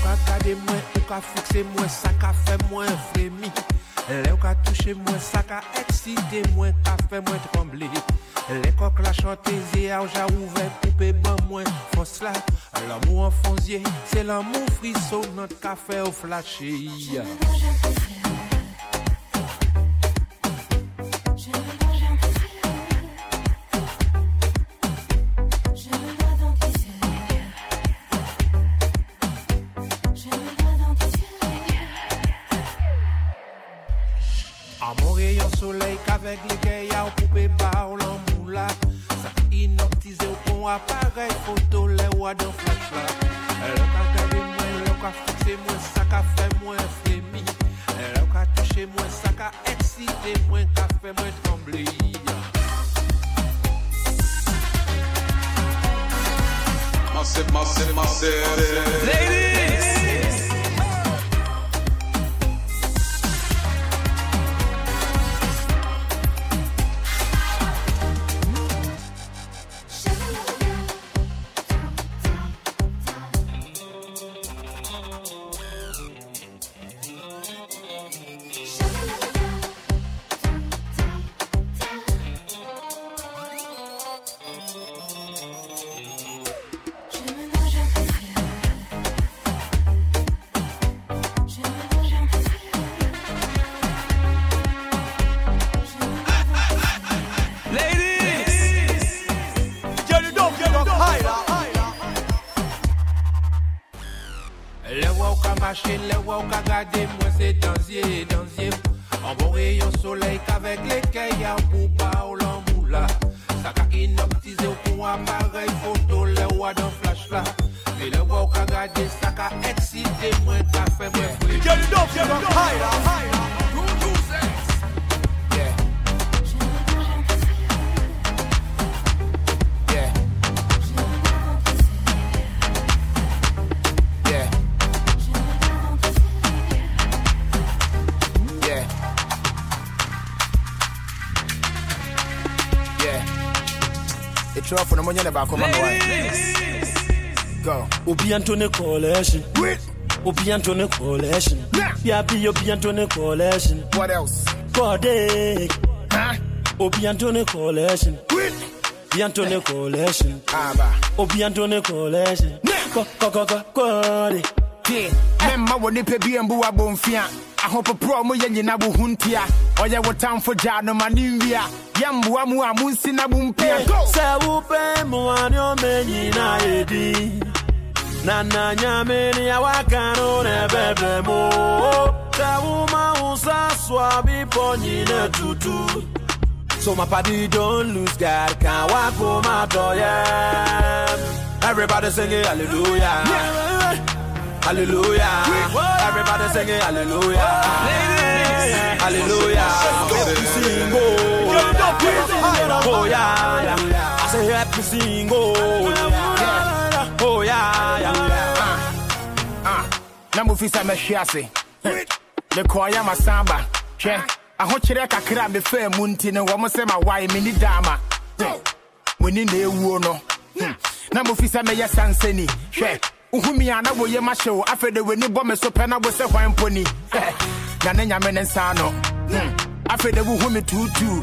ou ka gade mwen, ou ka fikse mwen, sa ka fe mwen vremi. Lè ou ka touche mwen, sa ka eksite mwen, ka fe mwen tremble. Lè kok la chante ziya ou ja ouve poupe ban mwen fos la. L'amou an fonzye, se l'amou ka sa ka eksite mwen, ka fe mwen tremble Massive, massive, massive. ladies, ka mache, lè ou ka gade mwen se dansye, dansye An bon rayon soleil qu'avec les kaya pou ba ou l'amou la Sa ka inoptize ou kon aparey photo lè ou a dan flash la E lè ou ka gade, sa ka eksite mwen, ka fe mwen The fwe girl you don't feel don't hide her, hide It's rough when I'm on your back. Come on. Go. Obi Antone Coalition. Obi Antone Coalition. Yeah. Yapi Obi Antone Coalition. What else? Kode. Huh? Obi Antone Coalition. Obi Antone Coalition. Aba. Obi Antone Coalition. Ko ko ko ko Kode. Yeah. Memma wɔ nipa bi mbu abɔmfia ahopoporɔ mo yɛ nyina bo ho ntia ɔyɛ wo tamfo gyaa no ma ne nwia yɛmboa mu a monsi na bo mpia Sɛ wopɛ mmoa ne ɔma nyina edi na na nyame ne awaka no na ɛbɛbrɛ mo sɛ woma wo sa soa bepɔ nyina tutu So my party don't lose God, can't walk home out yeah. Everybody singing hallelujah. Hallelujah. Everybody singing hallelujah. Hallelujah. Make me sing, oh. Yeah. I say help me sing, oh. Yeah. Yeah. Ah, na mofi sɛ mɛhwe ase mekɔɔyɛ masamba hwɛ ahokyerɛ kakra a mefaa mu nti no wɔm sɛ mawae menni daama muni na ɛwuo no na mofi sɛ mɛyɛ sansani hwɛ wohumi a na woyɛ mahyɛ wo afei de w'ani bɔ me so pɛ wo sɛ hwan mponi na ne nyame ne nsa no Hmm. afei de wohu me tuutuu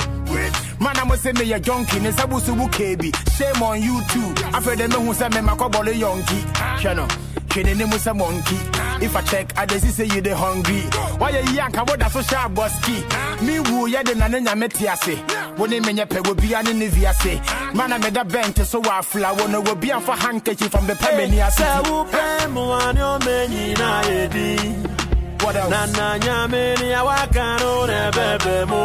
mana mo sɛ meyɛ jonki ne nsa bo so wo keebi shame on you too. Afei de mehu sɛ memakɔbɔle yɔnki hwɛ no hwɛ n'anim sɛ monkey. If i check i dey see say you dey hungry. Wayɛ yi anka woda so hyɛ abɔski me wu yɛ de na ne nyame te ase. Wo ne menyɛ pɛ wobia ne ne viase mana meda bɛnte so afla wo no wobi amfa handkerchief from the pɛmani ase. Sɛ wopɛ mmoa ne na na nyame ne awaka no na ɛbɛbrɛ mo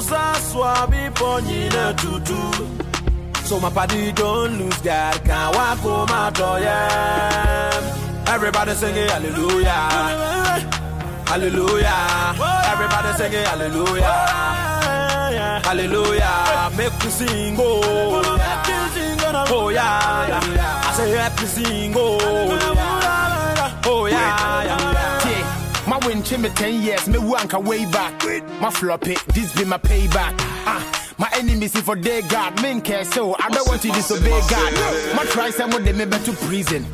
sa soa bepɔ nyina tutu So my party don't lose God, can't walk home out yeah. Everybody singing hallelujah. Hallelujah. Everybody singing hallelujah. Hallelujah. Make me sing, oh. Oh, yeah. yeah. I say, me sing, oh. Oh, yeah. yeah. ma wo win me 10 years, me wanka way back. My floppy, this be my payback. Ah. My enemies if for day God, men care so I don't want to disobey God. My try some of them me to prison.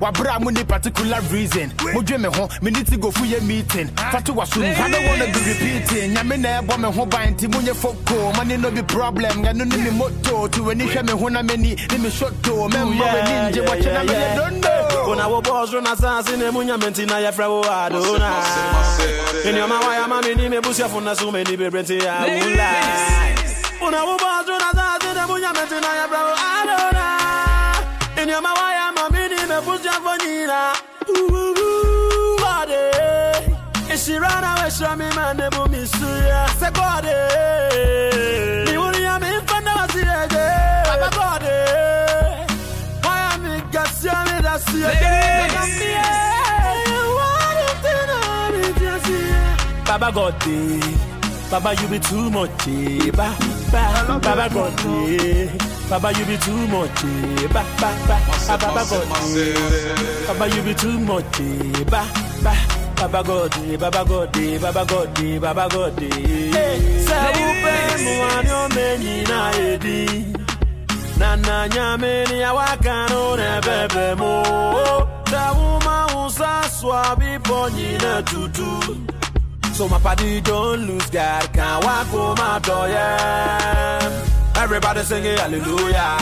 Wabra mo ni particular reason. Mo dwe me ho, me need to go for your meeting. Fatu wasum, I don't wanna be repeating. Nyame na ebo me ho ban ti munye foko. Money no be problem. Ya no ni me motto. To any hwe me ho na me ni, ni me shot to. We ninja watch na me don't know. Una wo boss run assassin e munya menti na ya fra wo adona. Ini oma wa ya mami ni me busia funa su me ni be brenti ya ula. Una wo boss run assassin e munya menti na ya fra wo adona. Ini oma wa ya mami ni me busia fonina. Ooh, body. Ishirana we show me man ne bu misuya. Se body. Ni Baba God eh. Baba you be too much eh. ba, ba, Baba God eh. Baba you be too much eh. ba, ba, ba, Ah, Baba God eh. Baba you be too much eh. ba, ba, Baba God eh. Baba God eh. Baba God eh. Baba God eh. Say upe mwanyo menyi na edi na na nyame ni awaka no na bebe mo ta uma usa swabi ponyi na tutu so my party don't lose God can walk home my door yeah everybody singing hallelujah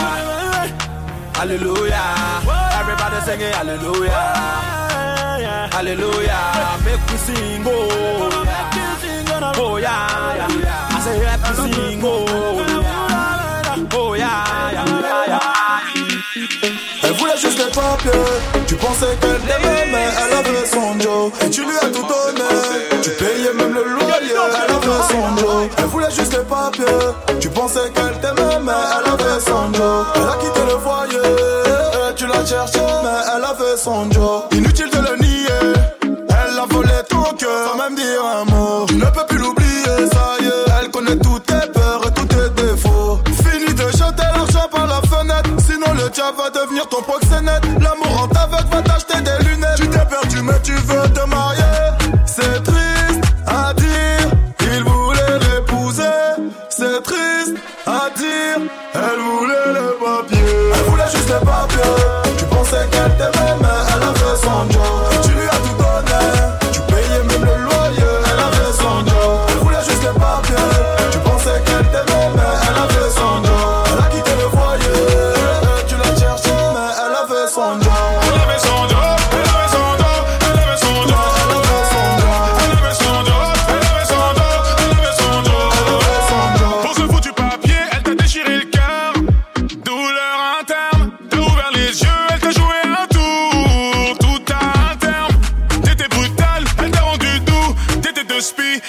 hallelujah everybody singing hallelujah hallelujah make we sing oh oh yeah. I say let me sing oh Oh yeah. Elle voulait juste les papiers. Tu pensais qu'elle t'aimait, mais elle avait son Joe. Et tu lui as tout Tu pensais qu'elle t'aimait, mais elle avait son Joe. Elle a quitté le foyer. Et tu l'as cherché, mais elle avait son Joe. Inutile de le nier. Elle a volé ton cœur sans même dire un mot. Tu ne peux plus l'oublier, ça y est. Elle connaît toutes tes peurs et tous tes défauts. Fini de jeter l'argent par la fenêtre. Sinon le diable va devenir ton proxénète. L'amour en t'aveugle va t'acheter des lunettes. Tu t'es perdu, mais tu veux te marier. C'est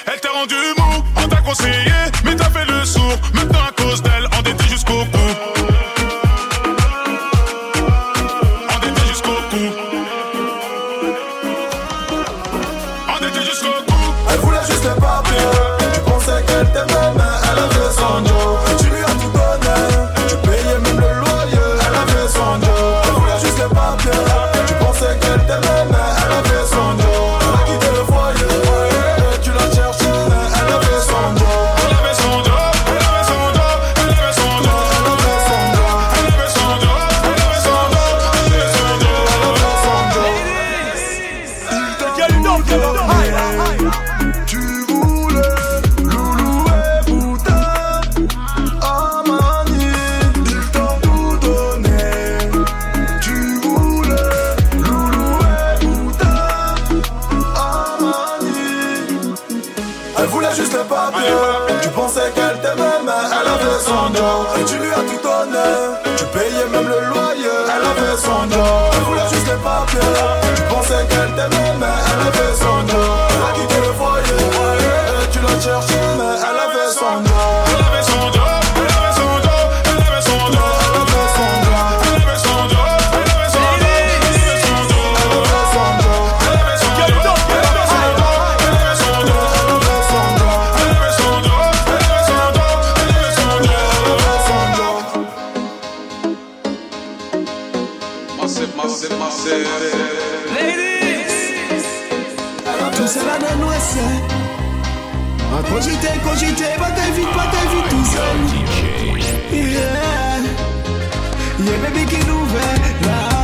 elle t'a rendu mou. On t'a conseillé, mais t'as fait le sourd. Maintenant Et tu lui as tout donné. Tu payais même le loyer. Elle avait son job Elle voulait juste les papiers. Tu pensais qu'elle t'aimait mais elle avait son job Tout cela nan nou esè An konjite, konjite, batay vit, batay Yeah, yeah baby ki nou ve la